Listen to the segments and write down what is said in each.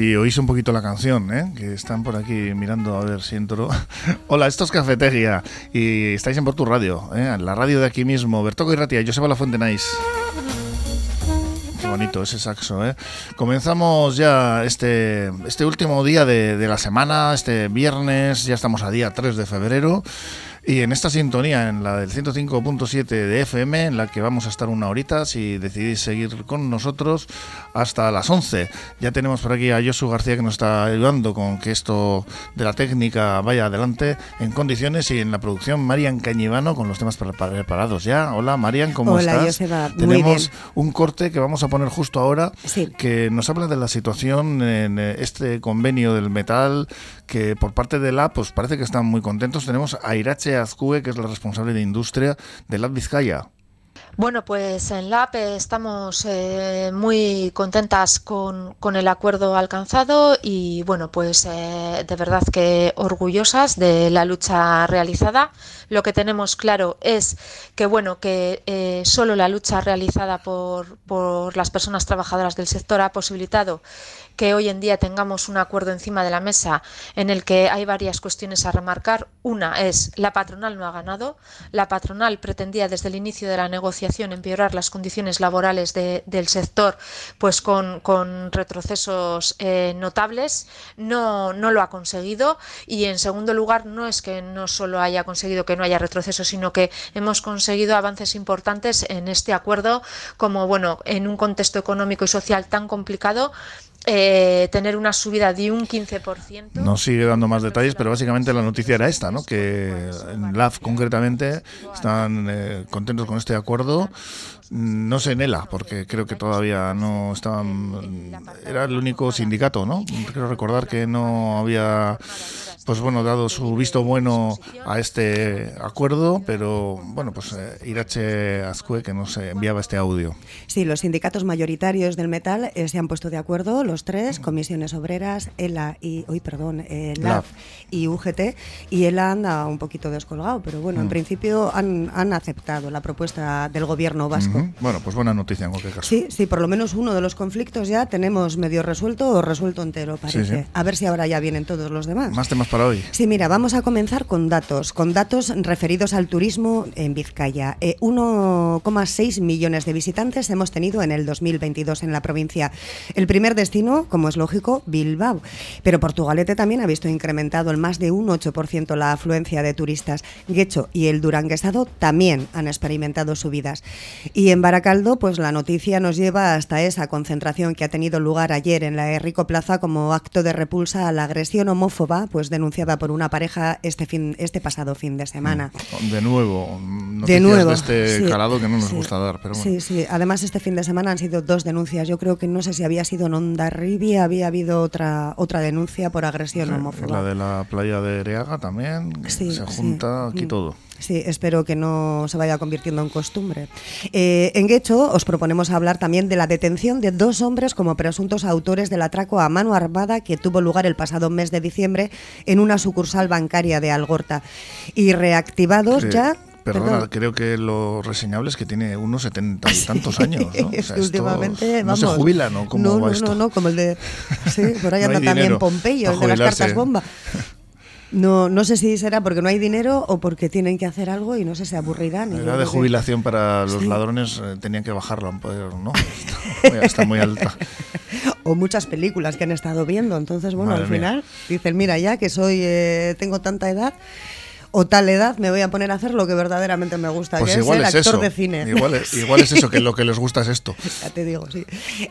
si oís un poquito la canción, ¿eh? que están por aquí mirando a ver si entro. Hola, esto es Cafetería y estáis en Portu Radio, ¿eh? la radio de aquí mismo. Bertoco y Ratia, Joseba La Fuente Nice. Qué bonito ese saxo, ¿eh? Comenzamos ya este, este último día de, de la semana, este viernes, ya estamos a día 3 de febrero. Y en esta sintonía, en la del 105.7 de FM, en la que vamos a estar una horita, si decidís seguir con nosotros, hasta las 11. Ya tenemos por aquí a Josu García que nos está ayudando con que esto de la técnica vaya adelante en condiciones y en la producción Marian Cañivano con los temas preparados ya. Hola Marian, ¿cómo Hola, estás? Joseba. Muy Tenemos bien. un corte que vamos a poner justo ahora Sí. que nos habla de la situación en eh, este convenio del metal que por parte de la pues parece que están muy contentos. Tenemos a Irache Azcue, que es la responsable de industria de la Vizcaya. Bueno, pues en la AP estamos eh, muy contentas con, el acuerdo alcanzado y bueno, pues eh, de verdad que orgullosas de la lucha realizada. Lo que tenemos claro es que bueno, que eh, solo la lucha realizada por las personas trabajadoras del sector ha posibilitado que hoy en día tengamos un acuerdo encima de la mesa en el que hay varias cuestiones a remarcar. Una es la patronal no ha ganado. La patronal pretendía desde el inicio de la negociación empeorar las condiciones laborales de- del sector, pues con, con retrocesos eh, notables. No, no lo ha conseguido. Y en segundo lugar, no es que no solo haya conseguido que no haya retroceso, sino que hemos conseguido avances importantes en este acuerdo, como bueno, en un contexto económico y social tan complicado eh, tener una subida de un 15%. Nos sigue dando más detalles, pero básicamente la noticia era esta, ¿no? Que en LAF concretamente están eh, contentos con este acuerdo. No sé en ELA, porque creo que todavía no estaban. Era el único sindicato, ¿no? Quiero recordar que no había, pues bueno, dado su visto bueno a este acuerdo, pero bueno, pues eh, Irache Azcue que nos enviaba este audio. Sí, los sindicatos mayoritarios del metal eh, se han puesto de acuerdo, los tres, comisiones obreras, ELA y, uy, perdón, eh, LAF. LAF y UGT, y ELA anda un poquito descolgado, pero bueno, en Mm. principio han, han aceptado la propuesta del gobierno vasco. Bueno, pues buena noticia en cualquier caso. Sí, sí, por lo menos uno de los conflictos ya tenemos medio resuelto o resuelto entero, parece. sí. A ver si ahora ya vienen todos los demás. Más temas para hoy. Sí, mira, vamos a comenzar con datos, con datos referidos al turismo en Vizcaya. Eh, 1,6 millones de visitantes hemos tenido en el 2022 en la provincia. El primer destino, como es lógico, Bilbao. Pero Portugalete también ha visto incrementado en más de un 8% la afluencia de turistas. Guecho y el Duranguesado también han experimentado subidas. Y en Baracaldo, pues la noticia nos lleva hasta esa concentración que ha tenido lugar ayer en la Errico Plaza como acto de repulsa a la agresión homófoba, pues denunciada por una pareja este fin, este pasado fin de semana. De nuevo, noticias De nuevo. de este sí, calado que no nos sí. gusta dar, pero bueno. Sí, sí. Además, este fin de semana han sido dos denuncias. Yo creo que no sé si había sido en Ondarribia, había habido otra otra denuncia por agresión Sí, homófoba. La de la playa de Ereaga también, se junta aquí Mm. todo. Sí, espero que no se vaya convirtiendo en costumbre. Eh, en Guecho os proponemos hablar también de la detención de dos hombres como presuntos autores del atraco a mano armada que tuvo lugar el pasado mes de diciembre en una sucursal bancaria de Algorta. Y reactivados ya... Perdona, perdón. creo que lo reseñable es que tiene unos setenta y tantos años, ¿no? O Es sea, esto últimamente, no se vamos, ¿no? ¿Cómo no, va no, esto? no, no, como el de... Sí, por ahí No anda también Pompeyo, el de las cartas bomba. No, no sé si será porque no hay dinero o porque tienen que hacer algo y no sé, se aburrirán. La edad de que- jubilación para los Sí. ladrones eh, tenían que bajarla ¿no? Está, muy alta. o muchas películas que han estado viendo. Entonces, bueno, Madre al mía. final dicen, mira, ya que soy, eh, tengo tanta edad. O tal edad me voy a poner a hacer lo que verdaderamente me gusta, pues que es ser actor de cine. Igual es, igual es eso, que lo que les gusta es esto. ya te digo, sí.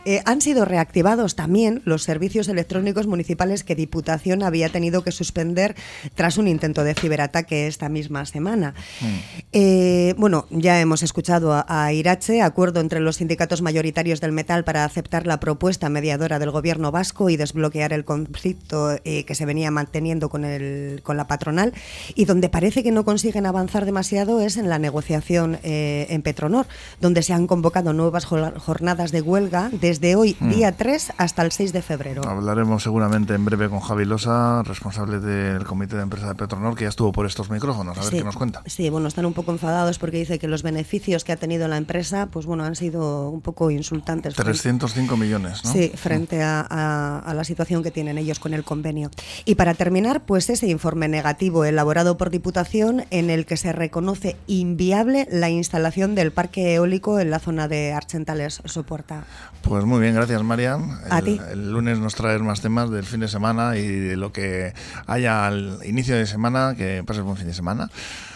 Eh, han sido reactivados también los servicios electrónicos municipales que Diputación había tenido que suspender tras un intento de ciberataque esta misma semana. Mm. Eh, bueno, ya hemos escuchado a, a Irache, acuerdo entre los sindicatos mayoritarios del metal para aceptar la propuesta mediadora del gobierno vasco y desbloquear el conflicto eh, que se venía manteniendo con, el, con la patronal y donde parece que no consiguen avanzar demasiado es en la negociación eh, en Petronor, donde se han convocado nuevas jornadas de huelga desde hoy, mm. día 3, hasta el 6 de febrero. Hablaremos seguramente en breve con Javi Losa, responsable del comité de empresa de Petronor, que ya estuvo por estos micrófonos, a ver qué nos cuenta. Sí, bueno, están un poco enfadados porque dice que los beneficios que ha tenido la empresa, pues bueno, han sido un poco insultantes. 305 millones, ¿no? Sí, frente a, a la situación que tienen ellos con el convenio. Y para terminar, pues ese informe negativo elaborado por Diputación en el que se reconoce inviable la instalación del parque eólico en la zona de Archentales Soporta. Pues muy bien, gracias Marian. A ti. El lunes nos traes más temas del fin de semana y de lo que haya al inicio de semana, que pases buen fin de semana.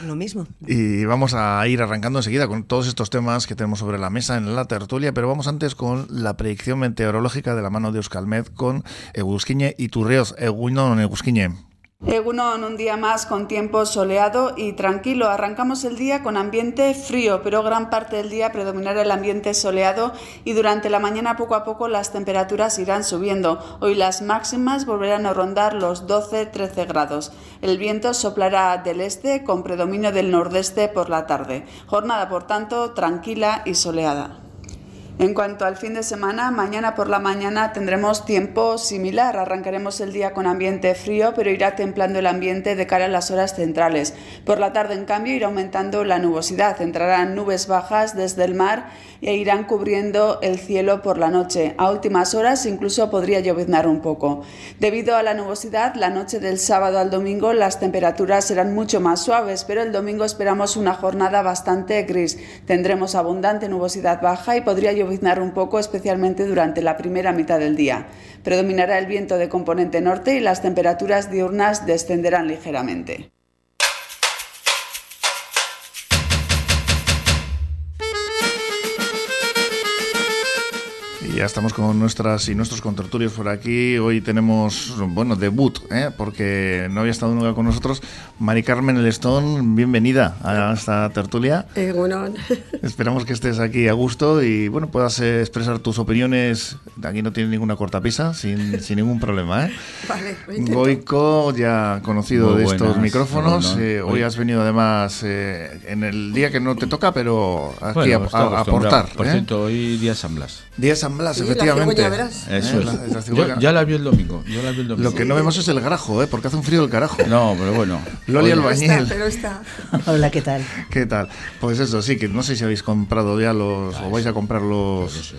Lo mismo. Y vamos a ir arrancando enseguida con todos estos temas que tenemos sobre la mesa en la tertulia, pero vamos antes con la predicción meteorológica de la mano de Euskalmed con Egusquiñe y Turreos. Egunon, Egusquiñe. Egunon, un día más con tiempo soleado y tranquilo. Arrancamos el día con ambiente frío, pero gran parte del día predominará el ambiente soleado y durante la mañana poco a poco las temperaturas irán subiendo. Hoy las máximas volverán a rondar los 12-13 grados. El viento soplará del este con predominio del nordeste por la tarde. Jornada, por tanto, tranquila y soleada. En cuanto al fin de semana, mañana por la mañana tendremos tiempo similar. Arrancaremos el día con ambiente frío, pero irá templando el ambiente de cara a las horas centrales. Por la tarde, en cambio, irá aumentando la nubosidad. Entrarán nubes bajas desde el mar e irán cubriendo el cielo por la noche. A últimas horas incluso podría lloviznar un poco. Debido a la nubosidad, la noche del sábado al domingo las temperaturas serán mucho más suaves, pero el domingo esperamos una jornada bastante gris. Tendremos abundante nubosidad baja y podría lloviznar un poco, especialmente durante la primera mitad del día. Predominará el viento de componente norte y las temperaturas diurnas descenderán ligeramente. Ya estamos con nuestras y nuestros contertulios por aquí. Hoy tenemos, bueno, debut, ¿eh? porque no había estado nunca con nosotros. Mari Carmen Elestón, bienvenida a esta tertulia. Eh, bueno. Esperamos que estés aquí a gusto y, bueno, puedas eh, expresar tus opiniones. Aquí no tiene ninguna cortapisa, sin, sin ningún problema. ¿eh? Vale, Goico, ya conocido de estos micrófonos. Eh, hoy has venido además en el día que no te toca, pero aquí a, aportar. Por cierto, hoy día San Blas. Día San Blas, efectivamente. Eso es. ya la vi el domingo. Lo que no vemos es el grajo, ¿eh? porque hace un frío el carajo. No, pero bueno. Loli Albañil. pero está. Hola, ¿qué tal? ¿Qué tal? Pues eso, sí, que no sé si habéis comprado ya los. o vais a comprar los.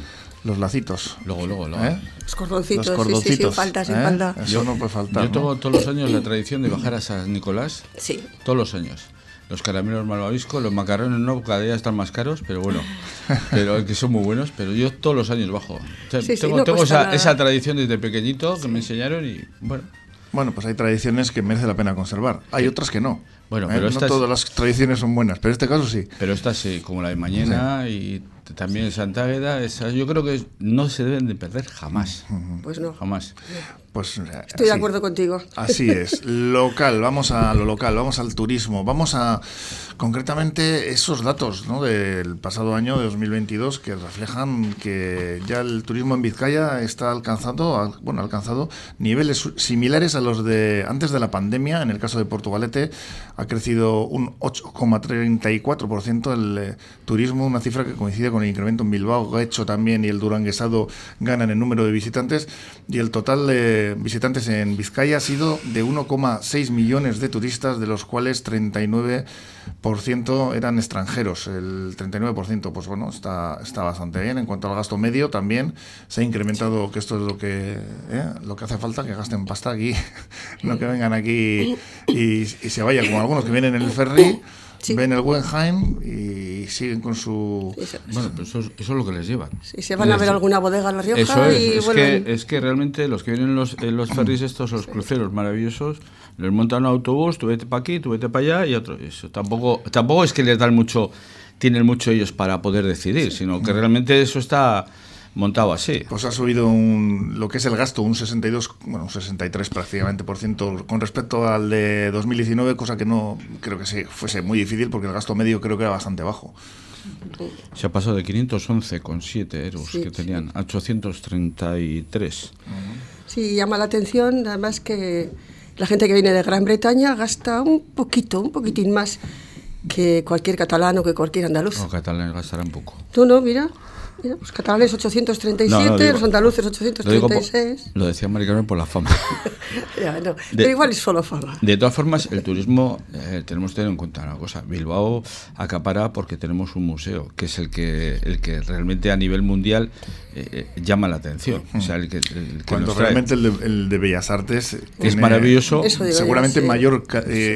Los lacitos. Luego, luego, luego. ¿Eh? Los cordoncitos, los cordoncitos. Sí, sí, sin falta, sin ¿eh? falta. Eso no puede faltar. Yo tengo todos los años la tradición de bajar a San Nicolás. Sí. Todos los años los caramelos malvaviscos, los macarrones no, cada día están más caros, pero bueno, pero que son muy buenos, pero yo todos los años bajo. tengo, esa, tradición desde pequeñito que me enseñaron y bueno. Bueno, pues hay tradiciones que merece la pena conservar. Hay otras que no. Bueno, pero ¿Eh? no todas las tradiciones son buenas, pero en este caso sí. Pero estas sí, como la de mañana y también Santa Águeda, yo creo que no se deben de perder jamás. Pues no. Jamás. Pues, Estoy de acuerdo contigo. Así es. Local, vamos a lo local, vamos al turismo, vamos a concretamente esos datos ¿no? del pasado año de 2022 que reflejan que ya el turismo en Vizcaya está alcanzando, bueno, alcanzado niveles similares a los de antes de la pandemia. En el caso de Portugalete ha crecido un 8,34% el eh, turismo, una cifra que coincide con el incremento en Bilbao, hecho también y el Duranguesado ganan en número de visitantes y el total de visitantes en Vizcaya ha sido de 1,6 millones de turistas, de los cuales 39% eran extranjeros. El 39%, pues bueno, está, está bastante bien. En cuanto al gasto medio, también se ha incrementado, que esto es lo que, ¿eh? lo que hace falta, que gasten pasta aquí, no que vengan aquí y, y se vayan, como algunos que vienen en el ferry ven el Wenheim y siguen con su... Bueno, pero eso, es lo que les llevan. Sí, se van a ver alguna bodega en La Rioja eso es, y es Que, es que realmente los que vienen en los, en los ferries estos, los cruceros maravillosos, Les montan un autobús, tú vete para aquí, tú vete para allá y otro. Eso tampoco, tampoco es que les dan mucho, tienen mucho ellos para poder decidir, sino que realmente eso está montado así. Pues ha subido un, lo que es el gasto un 62, bueno, un 63 prácticamente por ciento con respecto al de 2019, cosa que no creo que se fuese muy difícil porque el gasto medio creo que era bastante bajo. Se ha pasado de 511,7 euros que tenían a 833. Sí, llama la atención además que la gente que viene de Gran Bretaña gasta un poquito, un poquitín más que cualquier catalán o que cualquier andaluz. Los catalanes gastarán poco. Tú no, mira los catalanes 837, los andaluces 836. Lo, decía Maricarmen por la fama. pero igual es solo fama. De todas formas, el turismo, eh, tenemos que tener en cuenta una cosa. Bilbao acapara porque tenemos un museo, que es el que, el que realmente a nivel mundial eh, eh, llama la atención. O sea, el que, Cuando realmente el de, Bellas Artes es maravilloso, seguramente mayor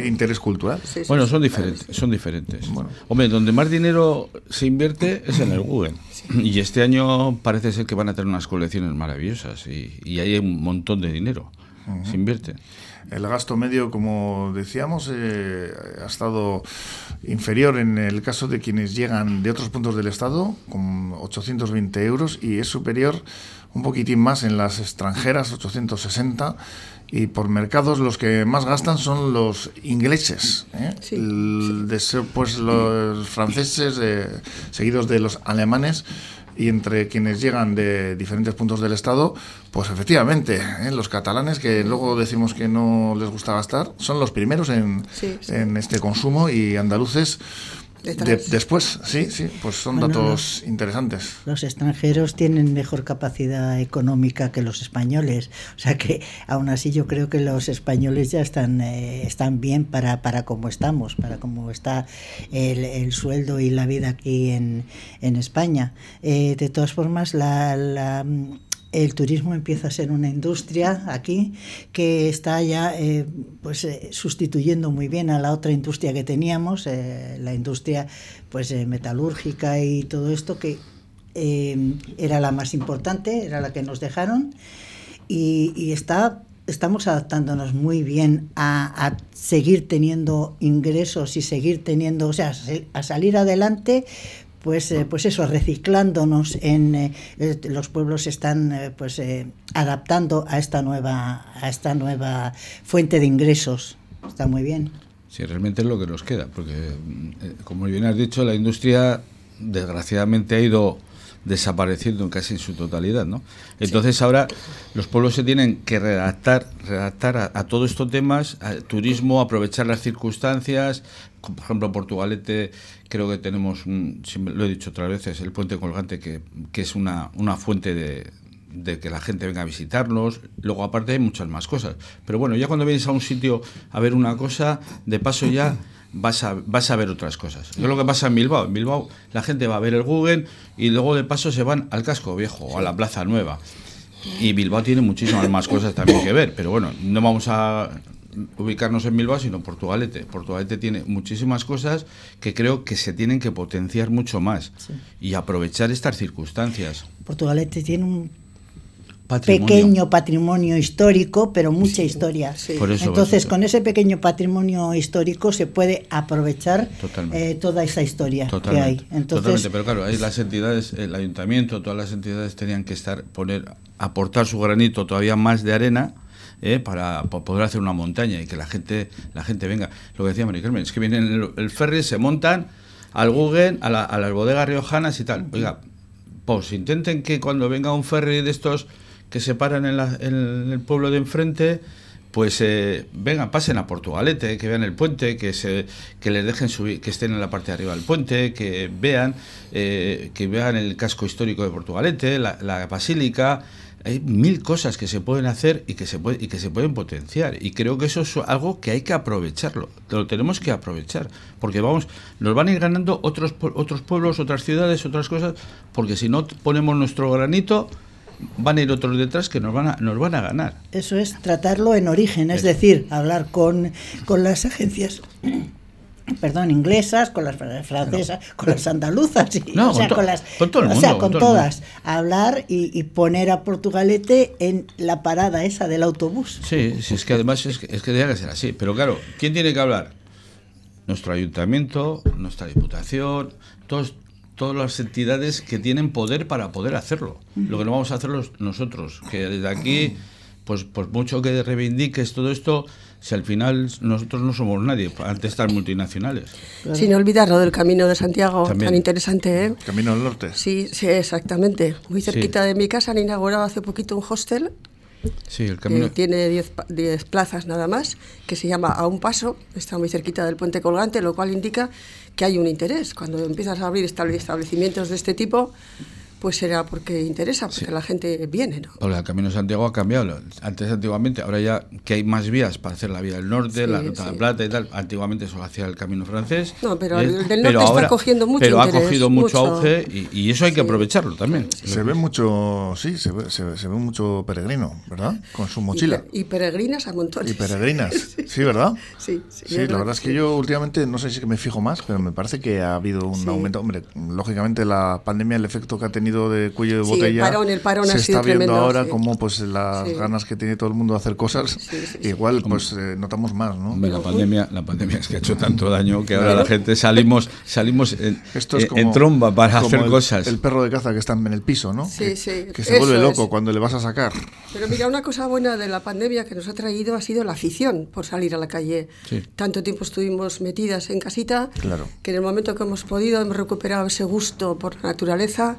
interés cultural. bueno, son diferentes. Son diferentes. Hombre, donde más dinero se invierte es en el Google. Y este año parece ser que van a tener unas colecciones maravillosas y, y hay un montón de dinero. Se invierte. El gasto medio, como decíamos, eh, ha estado inferior en el caso de quienes llegan de otros puntos del Estado, con 820 euros, y es superior un poquitín más en las extranjeras, 860 y por mercados los que más gastan son los ingleses, ¿eh? pues los franceses, eh, seguidos de los alemanes, y entre quienes llegan de diferentes puntos del Estado, pues efectivamente, ¿eh? los catalanes, que luego decimos que no les gusta gastar, son los primeros en, en este consumo y andaluces después, sí, sí, pues son datos interesantes. Los extranjeros tienen mejor capacidad económica que los españoles, o sea que aún así yo creo que los españoles ya están, eh, están bien para, para cómo estamos, para cómo está el, sueldo y la vida aquí en, en España. Eh, de todas formas, la, la el turismo empieza a ser una industria aquí que está ya eh, pues eh, sustituyendo muy bien a la otra industria que teníamos eh, la industria pues metalúrgica y todo esto que era la más importante era la que nos dejaron y, está estamos adaptándonos muy bien a, a, seguir teniendo ingresos y seguir teniendo o sea a salir adelante pues, eh, pues eso, reciclándonos en eh, eh, los pueblos están pues adaptando a esta nueva a esta nueva fuente de ingresos. Está muy bien. Sí, realmente es lo que nos queda, porque como bien has dicho, la industria desgraciadamente ha ido desapareciendo casi en su totalidad, ¿no? Entonces ahora los pueblos se tienen que redactar, redactar a, todos estos temas, turismo, aprovechar las circunstancias, por ejemplo Portugalete creo que tenemos, lo he dicho otras veces, el puente colgante que, que es una, una fuente de, de que la gente venga a visitarnos. Luego, aparte, hay muchas más cosas. Pero bueno, ya cuando vienes a un sitio a ver una cosa, de paso ya vas a, vas a ver otras cosas. Es lo que pasa en Bilbao. En Bilbao la gente va a ver el Google y luego de paso se van al casco viejo o a la plaza nueva. Y Bilbao tiene muchísimas más cosas también que ver. Pero bueno, no vamos a ubicarnos en Bilbao, sino Portugalete. Portugalete tiene muchísimas cosas que creo que se tienen que potenciar mucho más y aprovechar estas circunstancias. Portugalete tiene un pequeño patrimonio histórico, pero mucha historia. Entonces, con ese pequeño patrimonio histórico se puede aprovechar eh, toda esa historia que hay. Entonces, pero claro, ahí las entidades, el ayuntamiento, todas las entidades tenían que estar, poner, aportar su granito todavía más de arena. Eh, para, poder hacer una montaña y que la gente la gente venga. Lo que decía María Carmen, es que vienen el, ferry, se montan al Google, a, a las bodegas riojanas y tal. Oiga, pues intenten que cuando venga un ferry de estos que se paran en, el pueblo de enfrente, pues eh, vengan, pasen a Portugalete, que vean el puente, que se, que les dejen subir, que estén en la parte de arriba del puente, que vean, eh, que vean el casco histórico de Portugalete, la, basílica. Hay mil cosas que se pueden hacer y que se puede, y que se pueden potenciar. Y creo que eso es algo que hay que aprovecharlo. Lo tenemos que aprovechar. Porque vamos, nos van a ir ganando otros, otros pueblos, otras ciudades, otras cosas, porque si no ponemos nuestro granito, van a ir otros detrás que nos van a, nos van a ganar. Eso es tratarlo en origen, es decir, hablar con, con las agencias perdón, inglesas, con las francesas, con las andaluzas, o sea, con, las, o sea, con, todas, hablar y, poner a Portugalete en la parada esa del autobús. Sí, sí es que además es que, es que que ser así. Pero claro, ¿quién tiene que hablar? Nuestro ayuntamiento, nuestra diputación, todos, todas las entidades que tienen poder para poder hacerlo. Lo que no vamos a hacer nosotros, que desde aquí, pues por mucho que reivindiques todo esto, si al final nosotros no somos nadie ante estas multinacionales. Sin olvidar lo del Camino de Santiago, tan interesante, ¿eh? Camino del Norte. Sí, sí, exactamente. Muy cerquita de mi casa han inaugurado hace poquito un hostel. Sí, el camino. tiene 10 plazas nada más, que se llama A un Paso, está muy cerquita del puente colgante, lo cual indica que hay un interés. Cuando empiezas a abrir establecimientos de este tipo, pues será porque interesa, porque la gente viene, ¿no? el Camino de Santiago ha cambiado. Antes, antiguamente, ahora ya que hay más vías para hacer la vía del norte, la Ruta de Plata y tal, antiguamente solo hacía el Camino francés. No, pero el del norte está cogiendo mucho Pero ha cogido mucho, auge y, eso hay que aprovecharlo también. Se ve mucho, sí, se ve, se ve, mucho peregrino, ¿verdad? Con su mochila. Y, peregrinas a montones. Y peregrinas, sí, ¿verdad? Sí, sí. la verdad es que yo últimamente, no sé si me fijo más, pero me parece que ha habido un aumento. Hombre, lógicamente la pandemia, el efecto que ha tenido de cuello de botella. el parón, se está viendo ahora como pues las ganas que tiene todo el mundo de hacer cosas, igual pues eh, notamos más, ¿no? La pandemia, la pandemia es que ha hecho tanto daño que ahora la gente salimos salimos en, en tromba para hacer cosas. El perro de caza que está en el piso, ¿no? Sí, que, sí. Que se vuelve loco cuando le vas a sacar. Pero mira, una cosa buena de la pandemia que nos ha traído ha sido la afición por salir a la calle. Tanto tiempo estuvimos metidas en casita claro. que en el momento que hemos podido hemos recuperado ese gusto por la naturaleza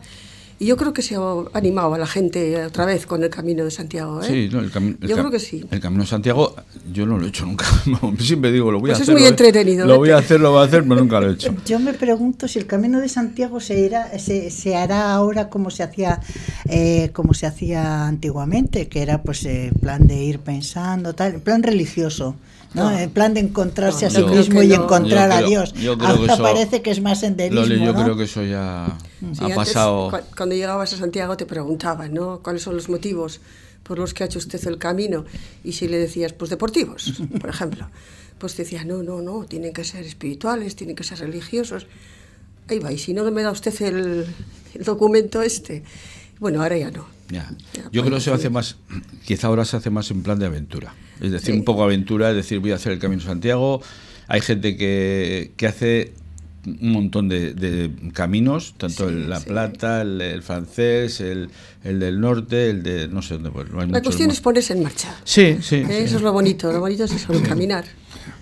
y yo creo que se ha animado a la gente otra vez con el Camino de Santiago. ¿eh? Sí, el Yo creo que sí. El Camino de Santiago, yo no lo he hecho nunca. Siempre digo, lo voy a pues hacer. es muy entretenido. Lo voy a hacer, lo voy a hacer, pero nunca lo he hecho. Yo me pregunto si el Camino de Santiago se, irá, se, se hará ahora como se hacía eh, como se hacía antiguamente, que era pues eh, plan de ir pensando, tal, plan religioso. ¿No? En plan de encontrarse a sí mismo y encontrar a Dios. Ahora parece que es más senderismo. yo creo que eso ya ha pasado. Cuando llegabas a Santiago te preguntaban, ¿no? ¿Cuáles son los motivos por los que ha hecho usted el camino? Y si le decías, pues deportivos, por ejemplo, pues decía, no, no, no, tienen que ser espirituales, tienen que ser religiosos. Ahí va, y si no me da usted el, el documento este. Bueno, ahora ya no. Ya. Yo creo que se hace más, quizá ahora se hace más en plan de aventura. Es decir, un poco aventura, es decir, voy a hacer el Camino de Santiago. Hay gente que, que hace un montón de, caminos, tanto el La Plata, el, francés, el, el, del norte, el de no sé dónde. Pues, La cuestión es ponerse en marcha. Sí, sí. Eso es lo bonito, lo bonito es eso, caminar.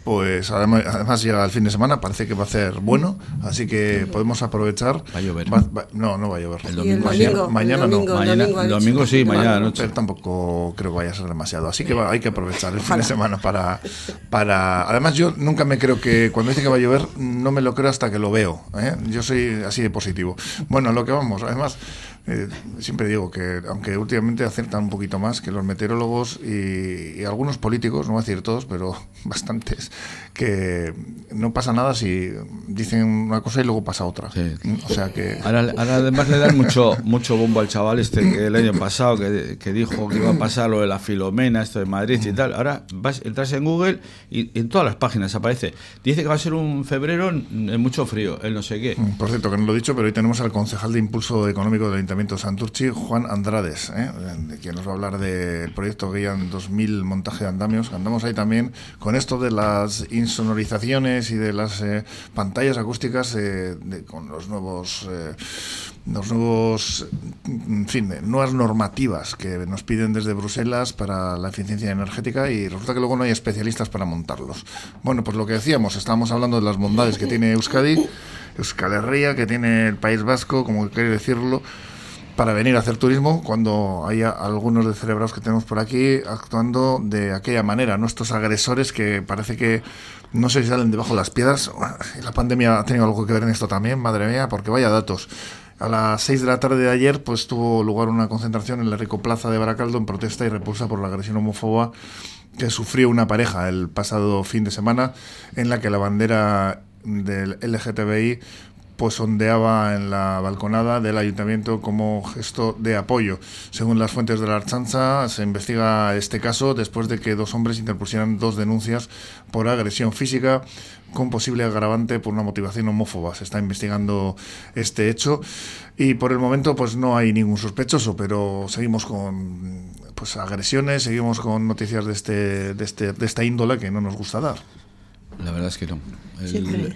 Pues además, llega el fin de semana, parece que va a ser bueno, así que podemos aprovechar. Va a llover. no, no va a llover. El domingo, mañana, no. Mañana, el domingo sí, mañana noche. Pero tampoco creo que vaya a ser demasiado. Así que hay que aprovechar el fin de semana para, para. Además, yo nunca me creo que cuando dice que va a llover, no me lo creo hasta que lo veo. ¿eh? Yo soy así de positivo. Bueno, lo que vamos, además. Eh, siempre digo que, aunque últimamente aciertan un poquito más que los meteorólogos y, algunos políticos, no voy a decir todos, pero bastantes, que no pasa nada si dicen una cosa y luego pasa otra. O sea que... Ahora, además le dan mucho, mucho bombo al chaval este que el año pasado que, que, dijo que iba a pasar lo de la Filomena, esto de Madrid y tal. Ahora vas, entras en Google y en todas las páginas aparece. Dice que va a ser un febrero en mucho frío, el no sé qué. Mm, por cierto, que no lo he dicho, pero hoy tenemos al concejal de Impulso Económico del Ayuntamiento Santurchi, Juan Andrades, ¿eh? de quien nos va a hablar del proyecto Guían 2000 montaje de andamios. Andamos ahí también con esto de insonorizaciones y de las eh, pantallas acústicas eh, con los nuevos, los nuevos, en fin, nuevas normativas que nos piden desde Bruselas para la eficiencia energética y resulta que luego no hay especialistas para montarlos. Bueno, pues lo que decíamos, estábamos hablando de las bondades que tiene Euskadi. Euskal Herria, que tiene el País Vasco, como quiere decirlo, para venir a hacer turismo cuando haya algunos de cerebrados que tenemos por aquí actuando de aquella manera, nuestros agresores que parece que no sé si salen debajo de las piedras. La pandemia ha tenido algo que ver en esto también, madre mía, porque vaya datos. A las 6 de la tarde de ayer pues tuvo lugar una concentración en la Rico Plaza de Baracaldo en protesta y repulsa por la agresión homófoba que sufrió una pareja el pasado fin de semana en la que la bandera del LGTBI pues ondeaba en la balconada del ayuntamiento como gesto de apoyo. Según las fuentes de la Archanza, se investiga este caso después de que dos hombres interpusieran dos denuncias por agresión física con posible agravante por una motivación homófoba. Se está investigando este hecho y por el momento pues no hay ningún sospechoso, pero seguimos con pues agresiones, seguimos con noticias de este de este de esta índole que no nos gusta dar. La verdad es que no. siempre,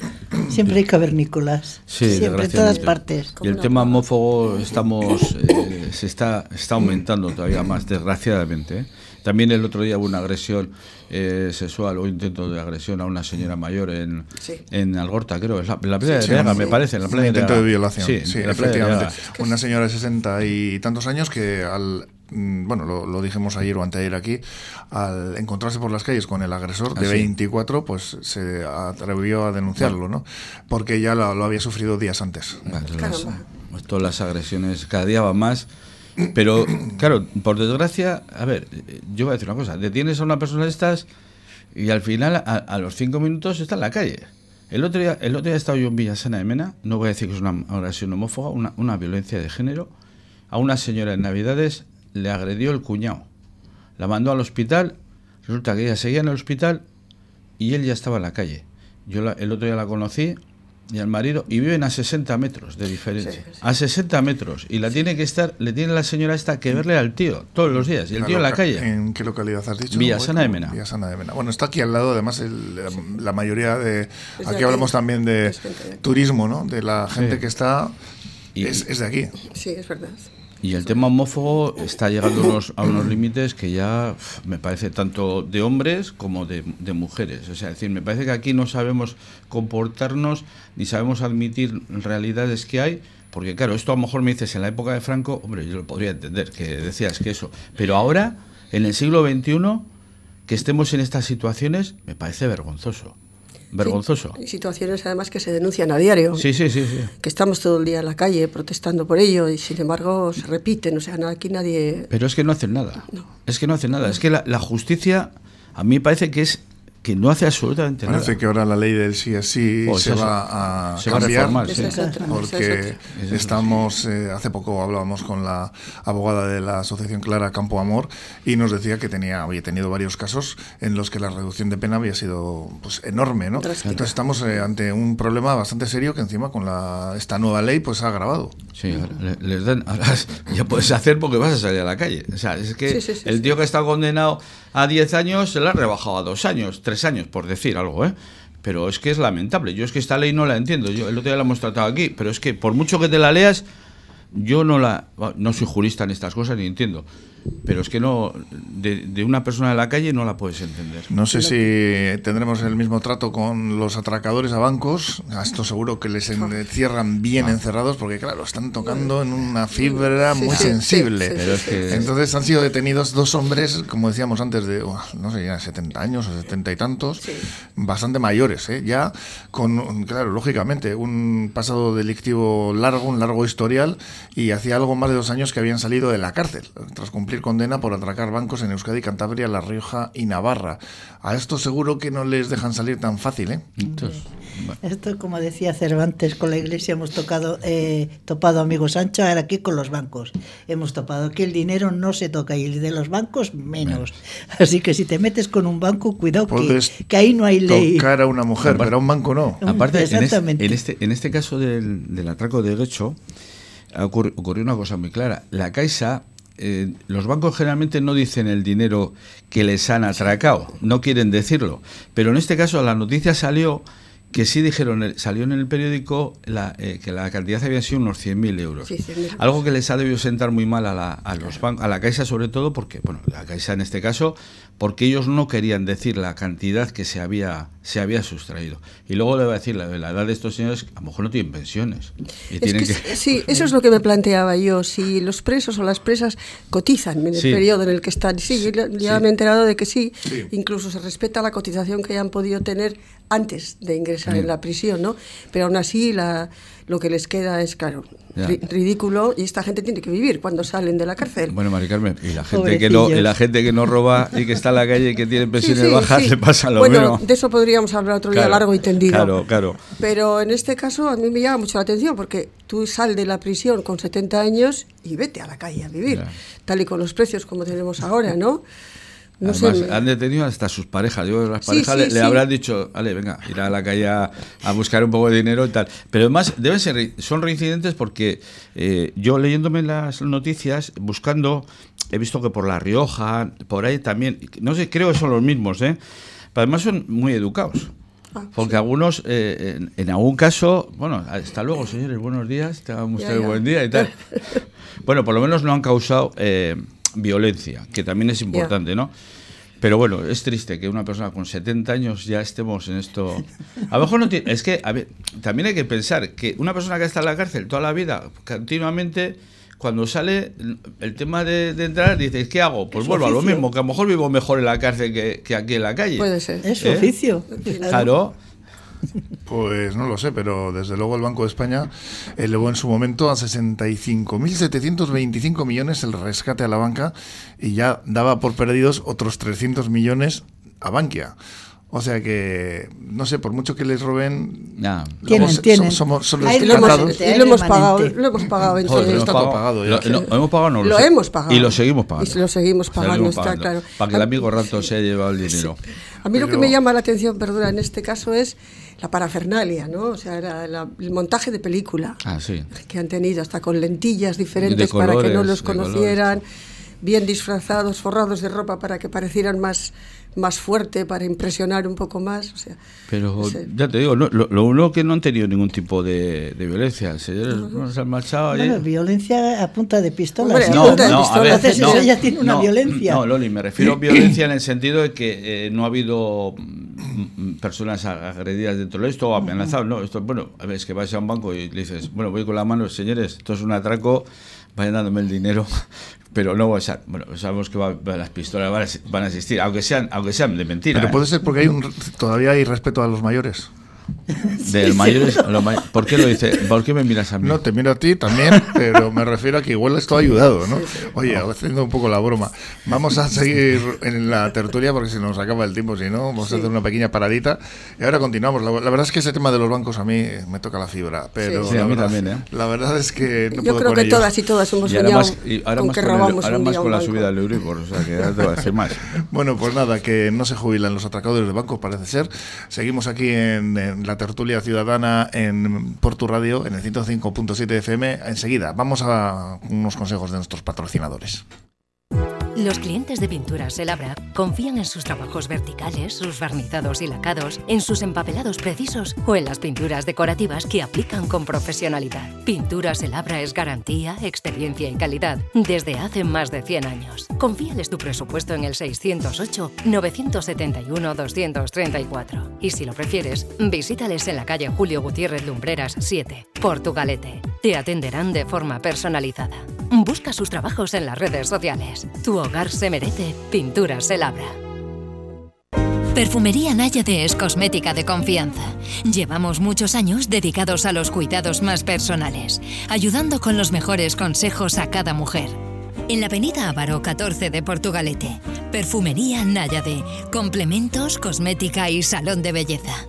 siempre, hay cavernícolas. Sí, siempre, en todas partes. Y el tema homófobo estamos, eh, se está, está aumentando todavía más, desgraciadamente. ¿eh? También el otro día hubo una agresión eh, sexual o intento de agresión a una señora mayor en, en Algorta, creo, en la, playa de Reaga, me parece. En la playa intento de, violación. Sí, efectivamente. Una señora de 60 y tantos años que al bueno, lo, dijimos ayer o anteayer aquí, al encontrarse por las calles con el agresor de 24, ah, pues se atrevió a denunciarlo, ¿no? Porque ya lo, había sufrido días antes. Pues todas las agresiones cada día van más. Pero, claro, por desgracia, a ver, yo voy a decir una cosa, detienes a una persona de estas y al final, a, los cinco minutos, está en la calle. El otro día, el otro día he estado yo en Villasana de Mena, no voy a decir que es una agresión homófoba, una, una violencia de género, a una señora en Navidades le agredió el cuñado. La mandó al hospital, resulta que ella seguía en el hospital y él ya estaba en la calle. Yo el otro día la conocí y al marido y viven a 60 metros de diferencia. A 60 metros. Y la tiene que estar, le tiene la señora esta que verle al tío todos los días. Y el tío en la calle. ¿En qué localidad has dicho? Villasana de Mena. Villasana de Mena. Bueno, está aquí al lado, además, la, mayoría de. Aquí hablamos también de turismo, ¿no? De la gente que está. es, es de aquí. Sí, es verdad. Y el tema homófobo está llegando unos, a unos límites que ya me parece tanto de hombres como de, mujeres. O sea, decir, me parece que aquí no sabemos comportarnos ni sabemos admitir realidades que hay. Porque claro, esto a lo mejor me dices en la época de Franco, hombre, yo lo podría entender, que decías que eso. Pero ahora, en el siglo XXI, que estemos en estas situaciones, me parece vergonzoso vergonzoso. Hay situaciones además que se denuncian a diario. Sí, sí, sí, sí, Que estamos todo el día en la calle protestando por ello y sin embargo se repiten. O sea, aquí nadie. Pero es que no hacen nada. Es que no hacen nada. Es que la, la justicia a mí me parece que es que no hace absolutamente nada. Parece que ahora la ley del sí es sí pues se va a se cambiar va a porque estamos eh, hace poco hablábamos con la abogada de la asociación Clara Campo Amor y nos decía que tenía había tenido varios casos en los que la reducción de pena había sido pues enorme, ¿no? Entonces estamos eh, ante un problema bastante serio que encima con la esta nueva ley pues ha agravado. Sí, les dan ya puedes hacer porque vas a salir a la calle. O sea, es que el tío que está condenado a 10 años se le ha rebajado a 2 años, tres años, por decir algo, ¿eh? Pero es que es lamentable. Yo es que esta ley no la entiendo. Yo el otro día la hemos tratado aquí, pero es que por mucho que te la leas, yo no la no soy jurista en estas cosas ni entiendo pero es que no de, una persona de la calle no la puedes entender. No sé si tendremos el mismo trato con los atracadores a bancos. A esto seguro que les cierran bien ah. encerrados porque claro, están tocando en una fibra muy sensible. Entonces han sido detenidos dos hombres, como decíamos antes, de no sé, ya 70 años o 70 y tantos, bastante mayores, ¿eh? ya con, claro, lógicamente, un pasado delictivo largo, un largo historial y hacía algo más de dos años que habían salido de la cárcel tras cumplir condena por atracar bancos en Euskadi, Cantabria, La Rioja y Navarra. A esto seguro que no les dejan salir tan fácil, ¿eh? Esto, como decía Cervantes, con la Iglesia hemos tocado, eh, topado amigos Sancho, ahora aquí con los bancos. Hemos topado que el dinero no se toca y el de los bancos menos. Así que si te metes con un banco, cuidado que, ahí no hay ley. Tocar a una mujer, pero a un banco no. Aparte, en este, en este, caso del, del atraco de derecho, ocurrió una cosa muy clara. La Caixa eh, los bancos generalmente no dicen el dinero que les han atracado, no quieren decirlo. Pero en este caso la noticia salió que sí dijeron, salió en el periódico eh, que la cantidad había sido unos 100.000 euros. Algo que les ha debido sentar muy mal a la, a los bancos, a la Caixa sobre todo, porque, bueno, la Caixa en este caso, porque ellos no querían decir la cantidad que se había, se había sustraído. Y luego le voy a decir, la, la edad de estos señores a lo mejor no tienen pensiones. Sí, eso es lo que me planteaba yo. Si los presos o las presas cotizan en el periodo en el que están. Sí, ya me he enterado de que sí. Incluso se respeta la cotización que hayan podido tener antes de ingresar en la prisión, ¿no? Pero aún así la lo que les queda es, claro, ridículo y esta gente tiene que vivir cuando salen de la cárcel. Bueno, Mari Carmen, y la gente, que no, y la gente que no roba y que está en la calle y que tiene pensiones bajas, le pasa lo bueno, de eso podríamos hablar otro día largo y tendido. Claro, claro. Pero en este caso a mí me llama mucho la atención porque tú sal de la prisión con 70 años y vete a la calle a vivir, tal y con los precios como tenemos ahora, ¿no? Además, han detenido hasta sus parejas. Yo, las parejas le, habrán dicho, vale, venga, ir a la calle a, buscar un poco de dinero y tal. Pero además, deben ser, son reincidentes porque eh, yo leyéndome las noticias, buscando, he visto que por La Rioja, por ahí también, no sé, creo que son los mismos, ¿eh? Pero además son muy educados. Ah, porque algunos, eh, en, algún caso, bueno, hasta luego, señores, buenos días, tengan ustedes buen día y tal. bueno, por lo menos no han causado eh, violencia, que también es importante, ¿no? Pero bueno, es triste que una persona con 70 años ya estemos en esto. A lo mejor no tiene. Es que, a ver, también hay que pensar que una persona que está en la cárcel toda la vida, continuamente, cuando sale el tema de, entrar, dices, ¿qué hago? Pues vuelvo a lo mismo, que a lo mejor vivo mejor en la cárcel que, aquí en la calle. Puede ser. Es su ¿Eh? oficio. Claro. Pues no lo sé, pero desde luego el Banco de España elevó en su momento a 65.725 millones el rescate a la banca y ya daba por perdidos otros 300 millones a Bankia. O sea que, no sé, por mucho que les roben, no. tienen, tienen. Somos, son los lo, hemos, y lo hemos pagado, lo hemos pagado Joder, lo hemos pagado, lo, hemos pagado, no, lo, hemos pagado. Y lo seguimos pagando. Y lo seguimos pagando, está claro. Para que el amigo rato se haya llevado el dinero. A mí lo que me llama la atención, perdona, en este caso es la parafernalia, ¿no? O sea, era el montaje de película ah, sí. que han tenido, hasta con lentillas diferentes para que no los conocieran, bien disfrazados, forrados de ropa para que parecieran más más fuerte para impresionar un poco más. O sea, Pero ya te digo, lo, lo, uno que no han tenido ningún tipo de, de violencia. Señores, no, se han marchado bueno, violencia a punta de pistola. no, no, a veces no, ella tiene una violencia. No, Loli, me refiero a violencia en el sentido de que eh, no ha habido personas agredidas dentro de esto o amenazados. No, esto, bueno, a ver, es que vas a un banco y le dices, bueno, voy con la mano, señores, esto es un atraco, vayan dándome el dinero pero no, o sea, bueno, sabemos que las pistolas van a, van a, existir, aunque sean, aunque sean de mentira. Pero puede ser porque hay un, todavía hay respeto a los mayores. Del mayores, ¿Por qué lo dice? ¿Por qué me miras a mí? No, te miro a ti también, pero me refiero a que igual esto ha ayudado, ¿no? Oye, haciendo un poco la broma. Vamos a seguir en la tertulia porque se nos acaba el tiempo, si no, vamos a hacer una pequeña paradita. Y ahora continuamos. La, verdad es que ese tema de los bancos a mí me toca la fibra, pero sí, a mí también, ¿eh? La verdad es que no Yo creo que todas y todas hemos soñado más, y ahora con más que robamos ahora más con la subida del Euribor, o sea que ahora te va a decir más. bueno, pues nada, que no se jubilan los atracadores de bancos, parece ser. Seguimos aquí en, en la tertulia Ciudadana en Portu Radio, en el 105.7 FM. Enseguida, vamos a unos consejos de nuestros patrocinadores. Los clientes de Pinturas El Abra confían en sus trabajos verticales, sus barnizados y lacados, en sus empapelados precisos o en las pinturas decorativas que aplican con profesionalidad. Pinturas El Abra es garantía, experiencia y calidad desde hace más de 100 años. Confíales tu presupuesto en el 608-971-234. Y si lo prefieres, visítales en la calle Julio Gutiérrez Lumbreras 7, Portugalete. Te atenderán de forma personalizada. Busca sus trabajos en las redes sociales. Tu hogar se merece Pinturas El Abra. Perfumería Náyade es cosmética de confianza. Llevamos muchos años dedicados a los cuidados más personales, ayudando con los mejores consejos a cada mujer. En la avenida Ávaro 14 de Portugalete, Perfumería Náyade, complementos, cosmética y salón de belleza.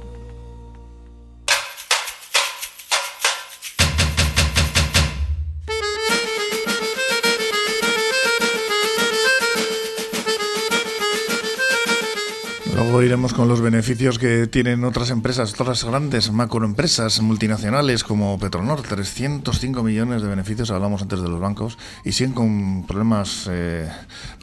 Luego iremos con los beneficios que tienen otras empresas, otras grandes macroempresas multinacionales como Petronor, 305 millones de beneficios, hablamos antes de los bancos, y siguen con problemas eh,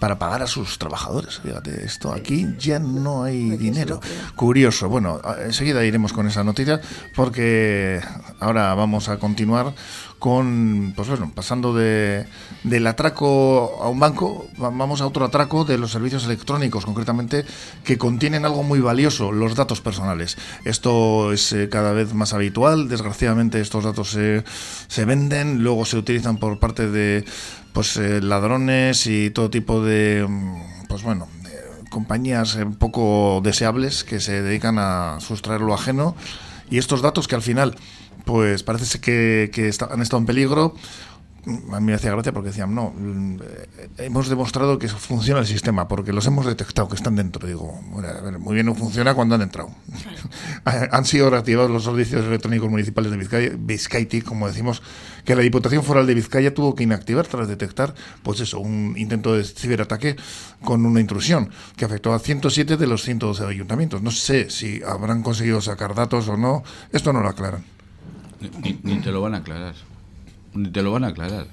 para pagar a sus trabajadores. Fíjate, esto aquí ya no hay dinero. Curioso. Bueno, enseguida iremos con esa noticia porque ahora vamos a continuar con, pues bueno, pasando de, del atraco a un banco, vamos a otro atraco de los servicios electrónicos, concretamente, que contienen algo muy valioso, los datos personales. Esto es eh, cada vez más habitual, desgraciadamente estos datos se, venden, luego se utilizan por parte de pues eh, ladrones y todo tipo de, mm, pues bueno, compañías un poco deseables que se dedican a sustraer lo ajeno Y estos datos que al final, pues parece que, que han estado en peligro, a mí me hacía gracia porque decían, no, mm, hemos demostrado que funciona el sistema, porque los hemos detectado que están dentro. Digo, bueno, a ver, muy bien no funciona cuando han entrado. han sido reactivados los servicios electrónicos municipales de Vizcaya, Vizcaiti, como decimos, que la Diputación Foral de Vizcaya tuvo que inactivar tras detectar, pues eso, un intento de ciberataque con una intrusión que afectó a 107 de los 112 ayuntamientos. No sé si habrán conseguido sacar datos o no, esto no lo aclaran. Ni te lo van a aclarar te lo van a aclarar.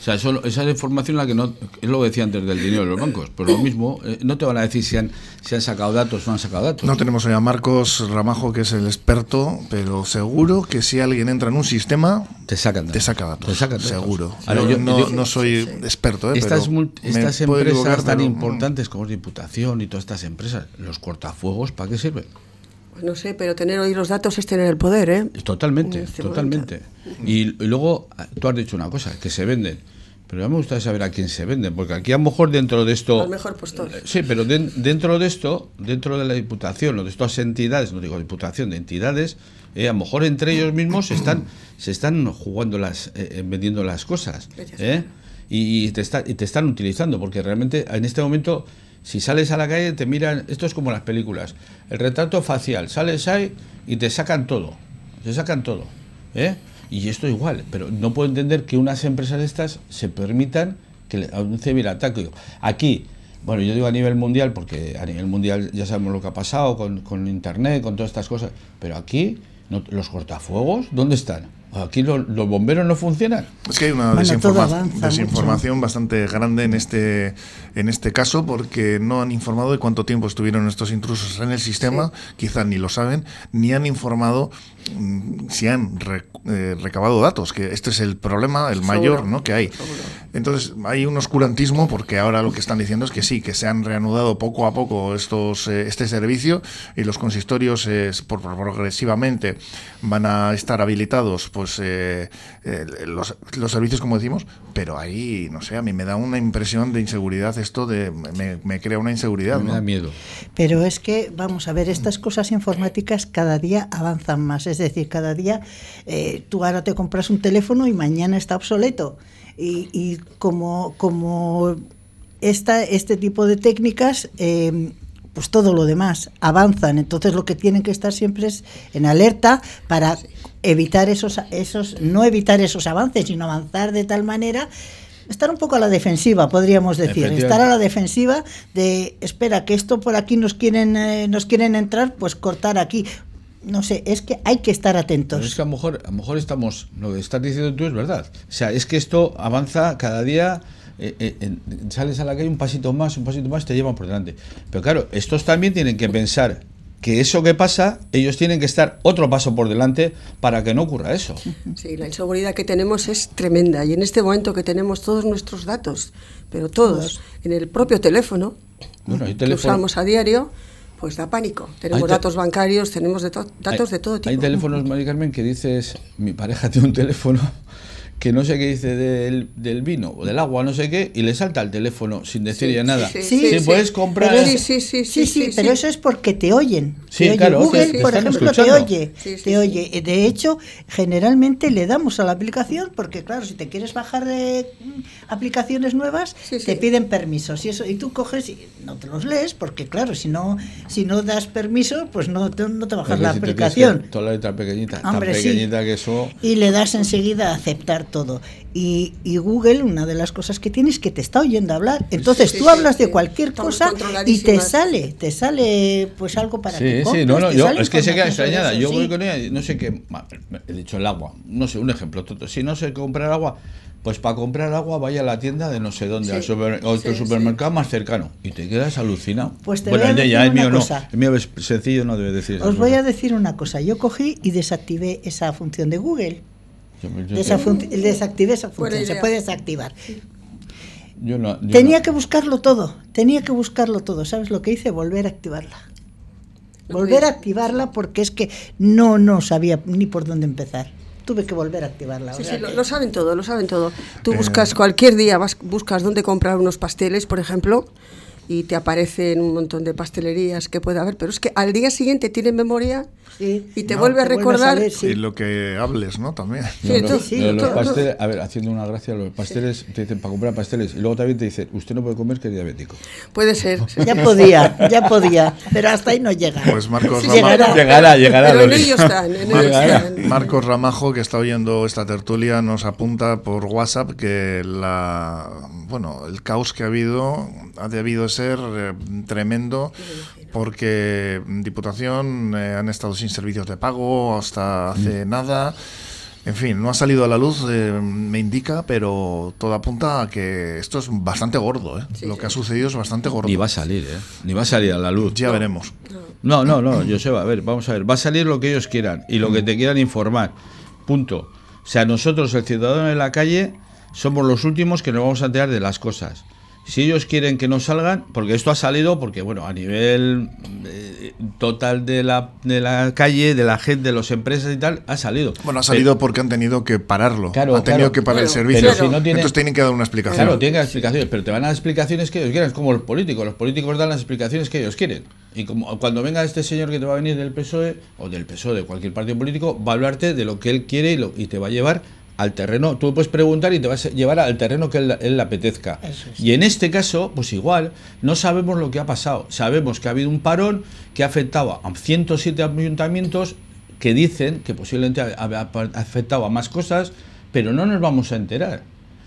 O sea, eso, esa es información la que no, es lo que decía antes del dinero de los bancos, pero lo mismo, eh, no te van a decir si han, si han sacado datos o no han sacado datos. No tenemos a Marcos Ramajo, que es el experto, pero seguro que si alguien entra en un sistema, te sacan datos. Te saca datos, te sacan seguro. yo, no, no, soy experto, ¿eh? Estas, estas empresas tan importantes como Diputación y todas estas empresas, los cortafuegos, ¿para qué sirven? No sé, pero tener hoy los datos es tener el poder, ¿eh? Totalmente, este totalmente. Y, luego, tú has dicho una cosa, que se venden. Pero ya me gustaría saber a quién se venden, porque aquí a lo mejor dentro de esto... Al mejor postor. Sí, pero dentro de esto, dentro de la Diputación, o de estas entidades, no digo Diputación, de entidades, eh, a lo mejor entre ellos mismos se están, se están jugando las, eh, vendiendo las cosas. ¿eh? Y, te está, y te están utilizando, porque realmente en este momento si sales a la calle te miran, esto es como las películas, el retrato facial, sales ahí y te sacan todo, te sacan todo. ¿eh? Y esto igual, pero no puedo entender que unas empresas de estas se permitan que a un ciberataque. Aquí, bueno, yo digo a nivel mundial, porque a nivel mundial ya sabemos lo que ha pasado con, con Internet, con todas estas cosas, pero aquí, los cortafuegos, ¿dónde están? Aquí los, bomberos no funcionan. Es que hay una desinformación bastante grande en este, en este caso porque no han informado de cuánto tiempo estuvieron estos intrusos en el sistema, quizá ni lo saben, ni han informado mm, si han eh, recabado datos, que este es el problema, el mayor ¿no? que hay. Entonces hay un oscurantismo porque ahora lo que están diciendo es que sí, que se han reanudado poco a poco estos, eh, este servicio y los consistorios por, progresivamente van a estar habilitados pues eh, eh, los, los, servicios, como decimos, pero ahí, no sé, a mí me da una impresión de inseguridad esto de, me, crea una inseguridad. Me da miedo. Pero es que, vamos a ver, estas cosas informáticas cada día avanzan más, es decir, cada día eh, tú ahora te compras un teléfono y mañana está obsoleto. Y, y como, como esta, este tipo de técnicas pues todo lo demás avanzan. Entonces lo que tienen que estar siempre es en alerta para evitar esos, esos, no evitar esos avances, sino avanzar de tal manera estar un poco a la defensiva, podríamos decir, estar a la defensiva de espera que esto por aquí nos quieren eh, nos quieren entrar, pues cortar aquí. No sé, es que hay que estar atentos. es que a lo mejor a lo mejor estamos lo que estás diciendo tú es verdad. O sea, es que esto avanza cada día eh, eh, sales a la calle un pasito más, un pasito más, te llevan por delante. Pero claro, estos también tienen que pensar que eso que pasa, ellos tienen que estar otro paso por delante para que no ocurra eso. Sí, la inseguridad que tenemos es tremenda y en este momento que tenemos todos nuestros datos, pero todos, en el propio teléfono, que usamos a diario, pues da pánico. Tenemos datos bancarios, tenemos datos de todo tipo. Hay teléfonos, Mari Carmen, que dices, mi pareja tiene un teléfono que no sé qué dice del, del, vino o del agua, no sé qué, y le salta el teléfono sin decir ya nada. Sí, sí, puedes comprar. sí, sí, sí, sí, pero eso es porque te oyen. Sí, claro. Google, por ejemplo, te oye. te oye. De hecho, generalmente le damos a la aplicación porque, claro, si te quieres bajar de aplicaciones nuevas, te piden permisos y eso y tú coges y no te los lees porque, claro, si no si no das permiso, pues no te, no te bajas la aplicación. toda la letra pequeñita, tan pequeñita que eso. Y le das enseguida a aceptar todo. Y, Google, una de las cosas que tiene es que te está oyendo hablar. Entonces tú hablas de cualquier cosa y te sale, te sale pues algo para que Sí, no, no, yo, es que se queda extrañada. Yo voy con ella, no sé qué, he dicho el agua, no sé, un ejemplo. Si no sé comprar agua, pues para comprar agua vaya a la tienda de no sé dónde, al otro supermercado más cercano. Y te quedas alucinado. Pues te bueno, voy a decir ya, el mío cosa. no. El mío es sencillo, no debe decir Os voy a decir una cosa. Yo cogí y desactivé esa función de Google desactivé esa función, se puede desactivar. tenía que buscarlo todo, tenía que buscarlo todo. ¿Sabes lo que hice? Volver a activarla. Volver a activarla porque es que no, no sabía ni por dónde empezar. Tuve que volver a activarla. Sí, sí, lo, saben todo, lo saben todo. Tú buscas cualquier día, vas, buscas dónde comprar unos pasteles, por ejemplo, y te aparecen un montón de pastelerías que puede haber, pero es que al día siguiente tienen memoria y te vuelve a recordar. Y lo que hables, ¿no? También. los pasteles, a ver, haciendo una gracia, los pasteles te dicen para comprar pasteles y luego también te dicen, usted no puede comer que es diabético. Puede ser. Ya podía, ya podía, pero hasta ahí no llega. Pues Marcos Ramajo. Llegará, llegará. Pero en ellos están, en ellos están. Marcos Ramajo, que está oyendo esta tertulia, nos apunta por WhatsApp que la bueno, el caos que ha habido ha debido ser eh, tremendo porque Diputación eh, han estado sin servicios de pago hasta hace mm. nada. En fin, no ha salido a la luz, eh, me indica, pero todo apunta a que esto es bastante gordo. ¿eh? Lo que ha sucedido es bastante gordo. Ni va a salir, ¿eh? Ni va a salir a la luz. Ya veremos. No, no, no, Joseba, a ver, vamos a ver. Va a salir lo que ellos quieran y lo que te quieran informar. Punto. O sea, nosotros, el ciudadano en la calle, somos los últimos que nos vamos a enterar de las cosas si ellos quieren que no salgan, porque esto ha salido, porque bueno, a nivel eh, total de la, de la calle, de la gente, de las empresas y tal, ha salido. Bueno, ha salido porque han tenido que pararlo. Claro, han tenido que parar el servicio. si no Entonces tienen que dar una explicación. Claro, tienen que dar explicaciones, pero te van a dar explicaciones que ellos quieran, es como los políticos. Los políticos dan las explicaciones que ellos quieren. Y como cuando venga este señor que te va a venir del PSOE, o del PSOE, de cualquier partido político, va a hablarte de lo que él quiere y, lo, y te va a llevar al terreno, tú puedes preguntar y te vas a llevar al terreno que él, le apetezca. Y en este caso, pues igual, no sabemos lo que ha pasado. Sabemos que ha habido un parón que ha afectado a 107 ayuntamientos que dicen que posiblemente ha afectado a más cosas, pero no nos vamos a enterar.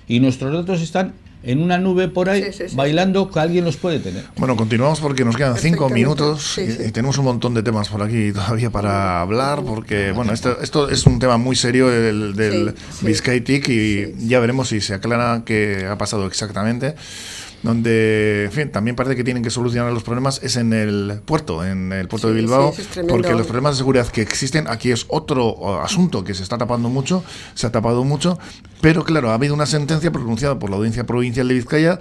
Y nuestros datos están en una nube por ahí bailando que alguien los puede tener. Bueno, continuamos porque nos quedan cinco minutos y, tenemos un montón de temas por aquí todavía para hablar porque, bueno, esto, esto es un tema muy serio el del Biscaytic y ya veremos si se aclara qué ha pasado exactamente donde, en fin, también parece que tienen que solucionar los problemas es en el puerto, en el puerto de Bilbao, porque los problemas de seguridad que existen aquí es otro asunto que se está tapando mucho, se ha tapado mucho, pero claro, ha habido una sentencia pronunciada por la Audiencia Provincial de Vizcaya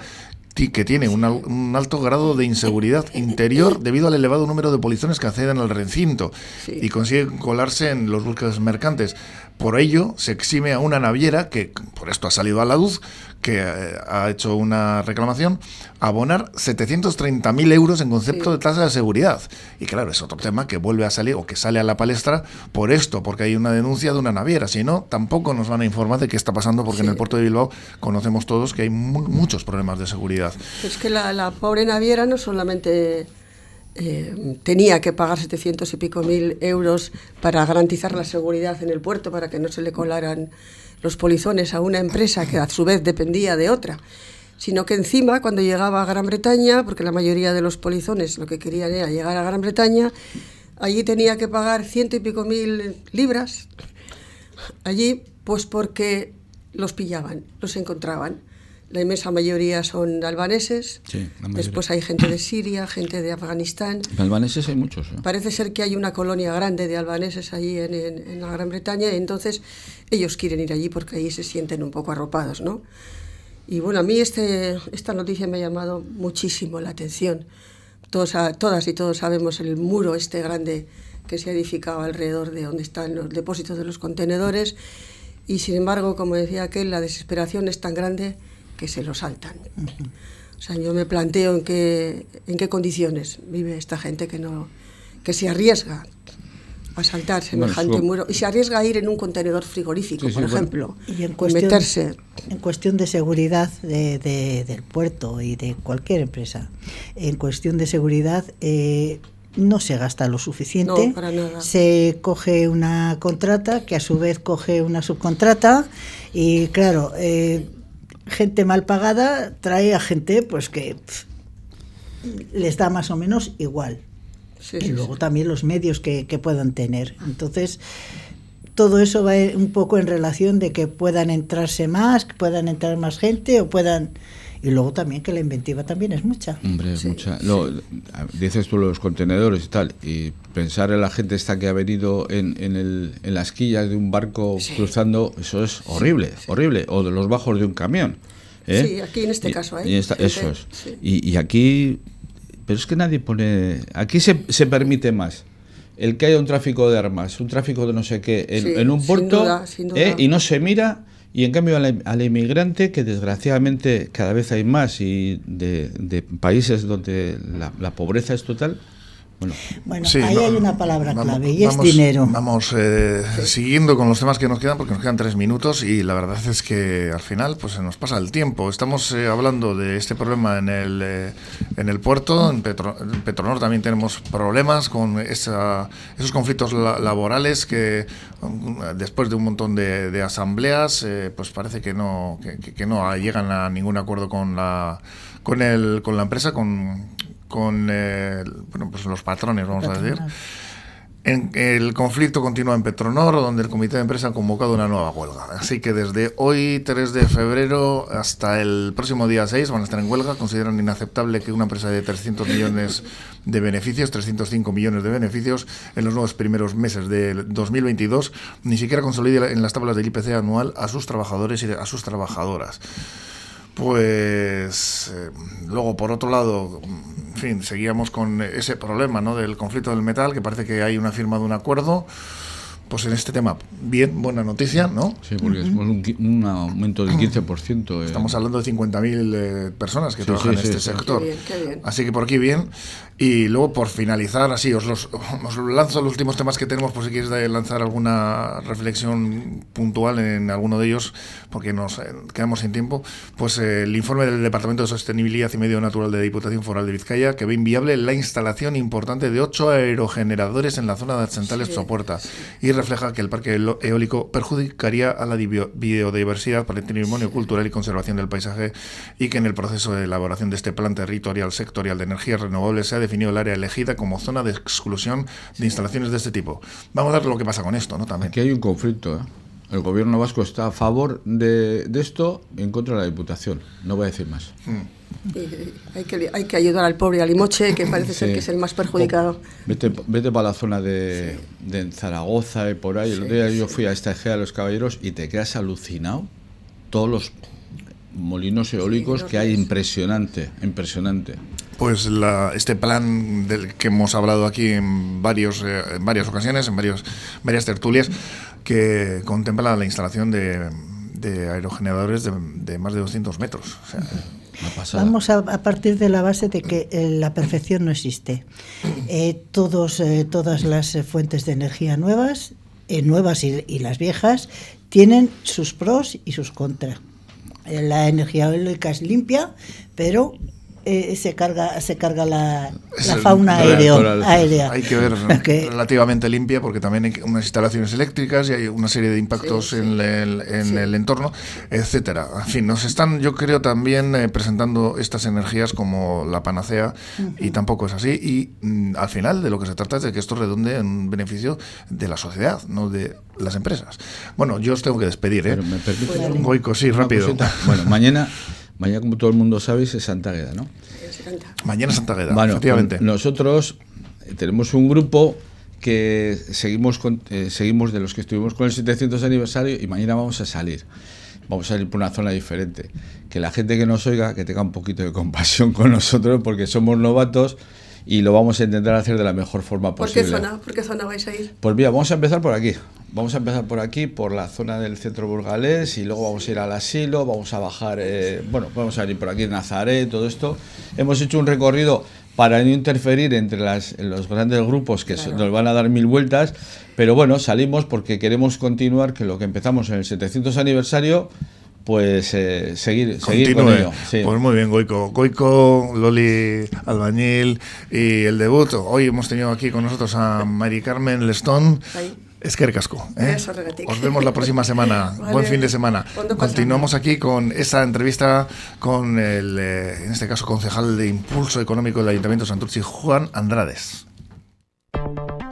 que tiene un, alto grado de inseguridad interior debido al elevado número de polizones que acceden al recinto y consiguen colarse en los buques mercantes. Por ello, se exime a una naviera, que por esto ha salido a la luz, que eh, ha hecho una reclamación, abonar 730.000 euros en concepto de tasa de seguridad. Y claro, es otro tema que vuelve a salir o que sale a la palestra por esto, porque hay una denuncia de una naviera. Si no, tampoco nos van a informar de qué está pasando, porque en el puerto de Bilbao conocemos todos que hay muchos problemas de seguridad. Es que la, pobre naviera no solamente eh, tenía que pagar 700 y pico mil euros para garantizar la seguridad en el puerto, para que no se le colaran los polizones a una empresa que a su vez dependía de otra, sino que encima cuando llegaba a Gran Bretaña, porque la mayoría de los polizones lo que querían era llegar a Gran Bretaña, allí tenía que pagar ciento y pico mil libras, allí pues porque los pillaban, los encontraban la inmensa mayoría son albaneses. Después hay gente de Siria, gente de Afganistán. albaneses hay muchos. ¿eh? Parece ser que hay una colonia grande de albaneses allí en, la Gran Bretaña y entonces ellos quieren ir allí porque ahí se sienten un poco arropados, ¿no? Y bueno, a mí este, esta noticia me ha llamado muchísimo la atención. Todos, todas y todos sabemos el muro este grande que se ha edificado alrededor de donde están los depósitos de los contenedores y sin embargo, como decía aquel, la desesperación es tan grande que se lo saltan. O sea, yo me planteo en qué, en qué condiciones vive esta gente que, no, que se arriesga a saltar semejante muro y se arriesga a ir en un contenedor frigorífico, por ejemplo, y en cuestión, meterse. En cuestión de seguridad de, del puerto y de cualquier empresa, en cuestión de seguridad eh, no se gasta lo suficiente, se coge una contrata que a su vez coge una subcontrata y claro, eh, gente mal pagada trae a gente pues que les da más o menos igual. y luego también los medios que, puedan tener. Entonces, todo eso va un poco en relación de que puedan entrarse más, que puedan entrar más gente o puedan... Y luego también que la inventiva también es mucha. Hombre, es mucha. dices tú los contenedores y tal, y pensar en la gente esta que ha venido en, en, el, en las quillas de un barco cruzando, eso es horrible, horrible. O de los bajos de un camión. ¿eh? Sí, aquí en este caso. ¿eh? eso es. Y, aquí, pero es que nadie pone, aquí se, se, permite más. El que haya un tráfico de armas, un tráfico de no sé qué, en, un puerto, ¿eh? y no se mira, y en cambio al, inmigrante, que desgraciadamente cada vez hay más, y de, de países donde la pobreza es total, Bueno, ahí hay una palabra clave y es dinero. Vamos eh, siguiendo con los temas que nos quedan porque nos quedan tres minutos y la verdad es que al final pues se nos pasa el tiempo. Estamos eh, hablando de este problema en el, eh, en el puerto, en, Petronor también tenemos problemas con esa, esos conflictos laborales que mm, después de un montón de, asambleas pues parece que no, que no llegan a ningún acuerdo con la con el con la empresa con con eh, bueno, pues los patrones, vamos a decir. En, el conflicto continúa en Petronor, donde el comité de empresa ha convocado una nueva huelga. Así que desde hoy, 3 de febrero, hasta el próximo día 6 van a estar en huelga. Consideran inaceptable que una empresa de 300 millones de beneficios, 305 millones de beneficios, en los nuevos primeros meses de 2022, ni siquiera consolide en las tablas del IPC anual a sus trabajadores y a sus trabajadoras. Pues eh, luego, por otro lado, en fin, seguíamos con ese problema ¿no? del conflicto del metal, que parece que hay una firma de un acuerdo pues en este tema, bien, buena noticia, ¿no? Sí, porque es un, aumento del 15%. Estamos hablando de 50.000 eh, personas que trabajan en este sector. Así que por aquí bien. Y luego, por finalizar, así, os, los, os lanzo los últimos temas que tenemos, por si quieres lanzar alguna reflexión puntual en alguno de ellos, porque nos eh, quedamos sin tiempo. Pues eh, el informe del Departamento de Sostenibilidad y Medio Natural de Diputación Foral de Vizcaya, que ve inviable la instalación importante de ocho aerogeneradores en la zona de Centrales Sopuerta. Y refleja que el parque eólico perjudicaría a la biodiversidad, patrimonio cultural y conservación del paisaje y que en el proceso de elaboración de este plan territorial sectorial de energías renovables se ha definido el área elegida como zona de exclusión de instalaciones de este tipo. Vamos a ver lo que pasa con esto, ¿no? También. Aquí hay un conflicto, ¿eh? El gobierno vasco está a favor de, esto y en contra de la Diputación. No voy a decir más. Mm hay, que, hay que ayudar al pobre Alimoche, que parece ser que es el más perjudicado. Vete, vete para la zona de, de Zaragoza y por ahí. el otro día yo fui a esta Egea de los Caballeros y te quedas alucinado. Todos los molinos eólicos que hay, impresionante, impresionante. Pues la, este plan del que hemos hablado aquí en, varios, eh, en varias ocasiones, en varios, varias tertulias, que contempla la instalación de, de aerogeneradores de, de, más de 200 metros. O sea, Vamos a, partir de la base de que eh, la perfección no existe. Eh, todos, eh, todas las fuentes de energía nuevas, nuevas y, y, las viejas, tienen sus pros y sus contras. La energía eólica es limpia, pero eh, se carga se carga la, fauna aérea. Hay que ver relativamente limpia porque también hay unas instalaciones eléctricas y hay una serie de impactos en, el, en el, entorno, etcétera. En fin, nos están, yo creo, también eh, presentando estas energías como la panacea y tampoco es así. Y mm, al final de lo que se trata es de que esto redonde en beneficio de la sociedad, no de las empresas. Bueno, yo os tengo que despedir, ¿eh? Goico, sí, rápido. Bueno, mañana Mañana, como todo el mundo sabe, es Santa Gueda, ¿no? Mañana Santa Gueda, bueno, efectivamente. Nosotros eh, tenemos un grupo que seguimos, eh, seguimos de los que estuvimos con el 700 aniversario y mañana vamos a salir. Vamos a salir por una zona diferente. Que la gente que nos oiga, que tenga un poquito de compasión con nosotros, porque somos novatos y lo vamos a intentar hacer de la mejor forma posible. ¿Por qué zona, ¿Por qué zona vais a ir? Pues mira, vamos a empezar por aquí. Vamos a empezar por aquí, por la zona del centro burgalés, y luego vamos a ir al asilo, vamos a bajar, eh, bueno, vamos a ir por aquí Nazaret, todo esto. Hemos hecho un recorrido para no interferir entre las, los grandes grupos que nos van a dar mil vueltas, pero bueno, salimos porque queremos continuar, que lo que empezamos en el 700 aniversario, pues eh, seguir, seguir con ello. Pues muy bien, Goico. Goico, Loli Albañil y el debut. Hoy hemos tenido aquí con nosotros a Mari Carmen Lestón. Es que casco. ¿eh? Os vemos la próxima semana. Buen fin de semana. Continuamos aquí con esa entrevista con el, eh, en este caso, concejal de Impulso Económico del Ayuntamiento de Santurce, Juan Andrades.